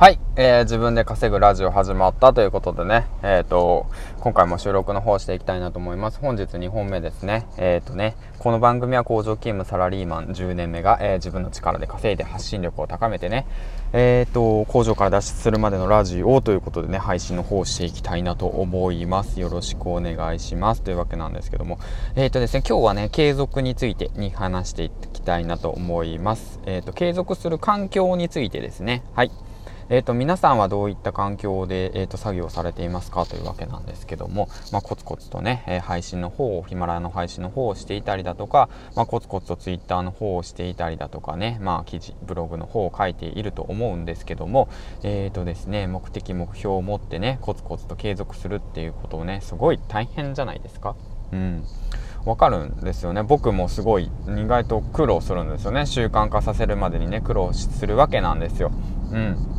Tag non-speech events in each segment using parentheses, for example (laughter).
はい、えー、自分で稼ぐラジオ始まったということでね、えっ、ー、と、今回も収録の方していきたいなと思います。本日2本目ですね。えっ、ー、とね、この番組は工場勤務サラリーマン10年目が、えー、自分の力で稼いで発信力を高めてね、えっ、と、工場から脱出するまでのラジオということでね、配信の方していきたいなと思います。よろしくお願いします。というわけなんですけども、えっ、とですね、今日はね、継続についてに話していきたいなと思います。えっ、と、継続する環境についてですね。はい。えーと、皆さんはどういった環境で、えーと、作業されていますかというわけなんですけども、まあ、コツコツとね、え、配信の方をヒマラヤの配信の方をしていたりだとか、まあ、コツコツとツイッターの方をしていたりだとかね、まあ、記事ブログの方を書いていると思うんですけども、えーとですね、目的目標を持ってねコツコツと継続するっていうことをねすごい大変じゃないですか？うんわかるんですよね僕もすごい意外と苦労するんですよね習慣化させるまでにね苦労するわけなんですよ。うん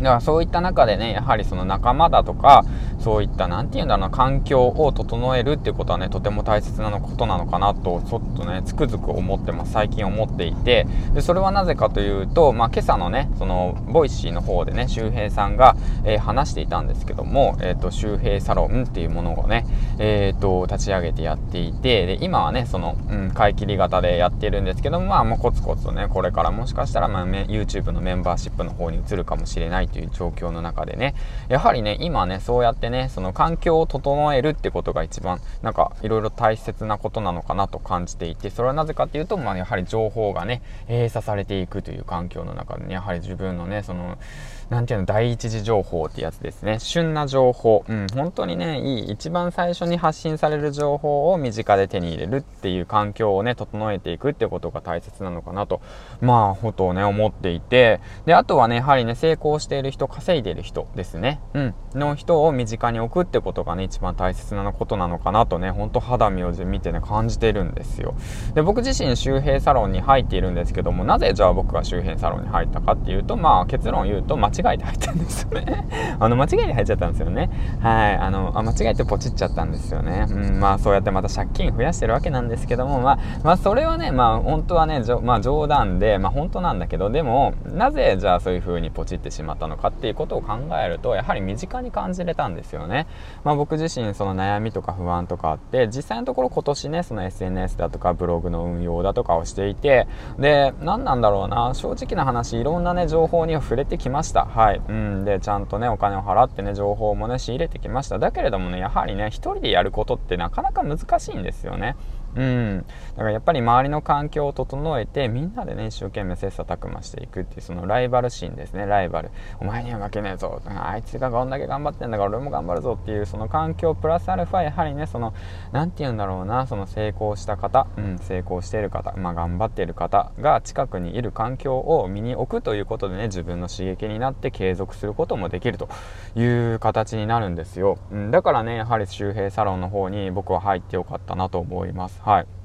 だからそういった中でね、やはりその仲間だとか、そういった何て言うんだろうな、環境を整えるっていうことはね、とても大切なことなのかなと、ちょっとね、つくづく思ってます。最近思っていて、でそれはなぜかというと、まあ、今朝のね、その、 Voicy の方でね、周平さんが、えー、話していたんですけども、え、ー、と、周平サロンっていうものをね、えっ、ー、と、立ち上げてやっていて、で、今はね、その、うん、買い切り型でやってるんですけども、まあ、もうコツコツとね、これからもしかしたら、まあ、YouTube のメンバーシップの方に移るかもしれないという状況の中でねやはりね今ねそうやってねその環境を整えるってことが一番なんかいろいろ大切なことなのかなと感じていてそれはなぜかっていうと、まあ、やはり情報がね閉鎖されていくという環境の中でねやはり自分のねその何ていうの第一次情報ってやつですね。旬な情報。うん本当にねいい一番最初に発信される情報を身近で手に入れるっていう環境をね整えていくってことが大切なのかなとまあほとね思っていて。であとはねやはりね成功している人稼いでいる人ですね。うんの人を身近に置くってことがね一番大切なことなのかなとねほんと肌身を見てね感じてるんですよで僕自身周平サロンに入っているんですけどもなぜじゃあ僕が周平サロンに入ったかっていうとまあ結論言うと間違違えて入ったんですよね (laughs) あの、間違えて入っちゃったんですよね。はい。あの、あ間違えてポチっちゃったんですよね。うん、まあ、そうやってまた借金増やしてるわけなんですけども、まあ、まあ、それはね、まあ、本当はね、じょまあ、冗談で、まあ、本当なんだけど、でも、なぜ、じゃあそういう風にポチってしまったのかっていうことを考えると、やはり身近に感じれたんですですよね。まあ、僕自身、その悩みとか不安とかあって、実際のところ今年ね、その SNS だとかブログの運用だとかをしていて、で、何なんだろうな、正直な話、いろんなね、情報に触れてきました。はい。うん。で、ちゃんとね、お金を払ってね、情報もね、仕入れてきました。だけれどもね、やはりね、一人でやることってなかなか難しいんですよね。うん、だからやっぱり周りの環境を整えてみんなでね一生懸命切磋琢磨していくっていうそのライバル心ですね。ライバル。お前には負けねえぞ。あいつがこんだけ頑張ってんだから俺も頑張るぞっていうその環境プラスアルファやはりねその何て言うんだろうな。その成功した方、うん、成功している方、まあ、頑張っている方が近くにいる環境を身に置くということでね自分の刺激になって継続することもできるという形になるんですよ、うん、だからねやはり周平サロンの方に僕は入ってよかったなと思います。はい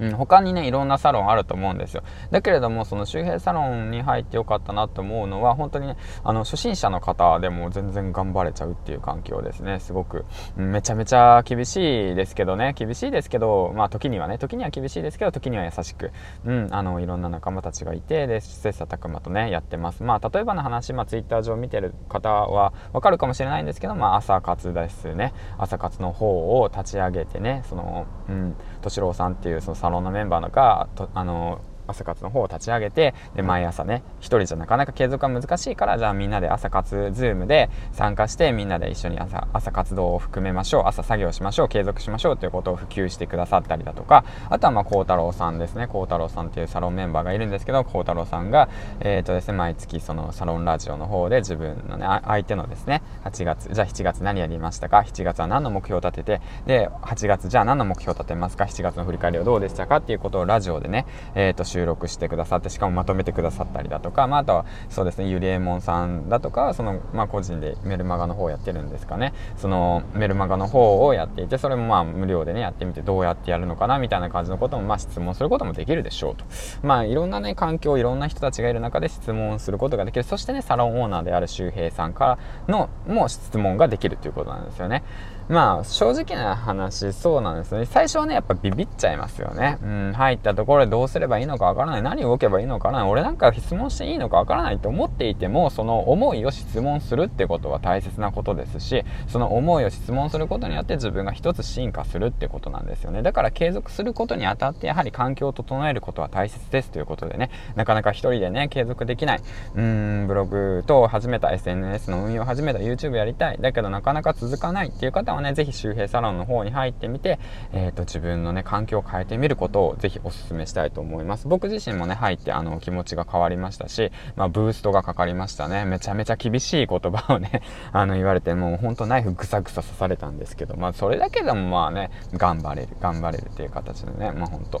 うん、他にね、いろんなサロンあると思うんですよ。だけれども、その周平サロンに入ってよかったなと思うのは、本当にね、あの、初心者の方でも全然頑張れちゃうっていう環境ですね。すごく、うん、めちゃめちゃ厳しいですけどね、厳しいですけど、まあ、時にはね、時には厳しいですけど、時には優しく、うん、あの、いろんな仲間たちがいて、で、切磋琢磨とね、やってます。まあ、例えばの話、まあ、ツイッター上見てる方はわかるかもしれないんですけど、まあ、朝活ですね。朝活の方を立ち上げてね、その、うん、敏郎さんっていうそのサロンのメンバーのがとあの朝活の方を立ち上げてで毎朝ね1人じゃなかなか継続は難しいからじゃあみんなで朝活ズームで参加してみんなで一緒に朝朝活動を含めましょう朝作業しましょう継続しましょうということを普及してくださったりだとかあとはまあ孝太郎さんですね。孝太郎さんっていうサロンメンバーがいるんですけど孝太郎さんがえっ、ー、とですね毎月そのサロンラジオの方で自分のね相手のですね8月じゃあ7月何やりましたか？7月は何の目標を立ててで8月じゃあ何の目標を立てますか？7月の振り返りはどうでしたか？っていうことをラジオでねえっ、ー、と収録してくださってしかもまとめてくださったりだとか、まあ、あとはそうですねゆりえもんさんだとかその、まあ、個人でメルマガの方をやってるんですかね。そのメルマガの方をやっていてそれもまあ無料でねやってみてどうやってやるのかなみたいな感じのこともまあ質問することもできるでしょうと。まあいろんなね環境いろんな人たちがいる中で質問することができる。そしてねサロンオーナーである周平さんからのも質問ができるということなんですよね。まあ正直な話そうなんですね。最初はねやっぱビビっちゃいますよね。うん入ったところでどうすればいいのかわからない。何動けばいいのかわからない。俺なんか質問していいのかわからないと思っていてもその思いを質問するってことは大切なことですしその思いを質問することによって自分が一つ進化するってことなんですよね。だから継続することにあたってやはり環境を整えることは大切ですということでね。なかなか一人でね継続できない。うんブログと始めた SNS の運用を始めた YouTube やりたい。だけどなかなか続かないっていう方はね、ぜひ周平サロンの方に入ってみて、えっ、ー、と、自分のね、環境を変えてみることをぜひお勧めしたいと思います。僕自身もね、入って、あの、気持ちが変わりましたし、まあ、ブーストがかかりましたね。めちゃめちゃ厳しい言葉をね、(laughs) あの、言われて、もうほんとナイフぐさぐさ刺されたんですけど、まあ、それだけでもまあね、頑張れる、頑張れるっていう形でね、まあ、ほんと。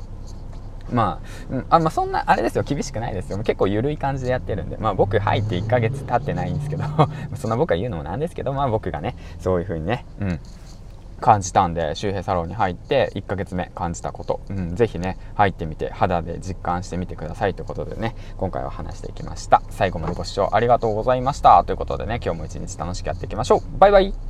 まあ、あまあ、そんな、あれですよ、厳しくないですよ。結構緩い感じでやってるんで、まあ僕入って1ヶ月経ってないんですけど。(laughs) そんな僕が言うのもなんですけど、まあ僕がね、そういう風にね、うん、感じたんで周平サロンに入って1ヶ月目感じたこと、うん、ぜひね入ってみて肌で実感してみてくださいということでね今回は話していきました。最後までご視聴ありがとうございました。ということでね今日も一日楽しくやっていきましょう。バイバイ。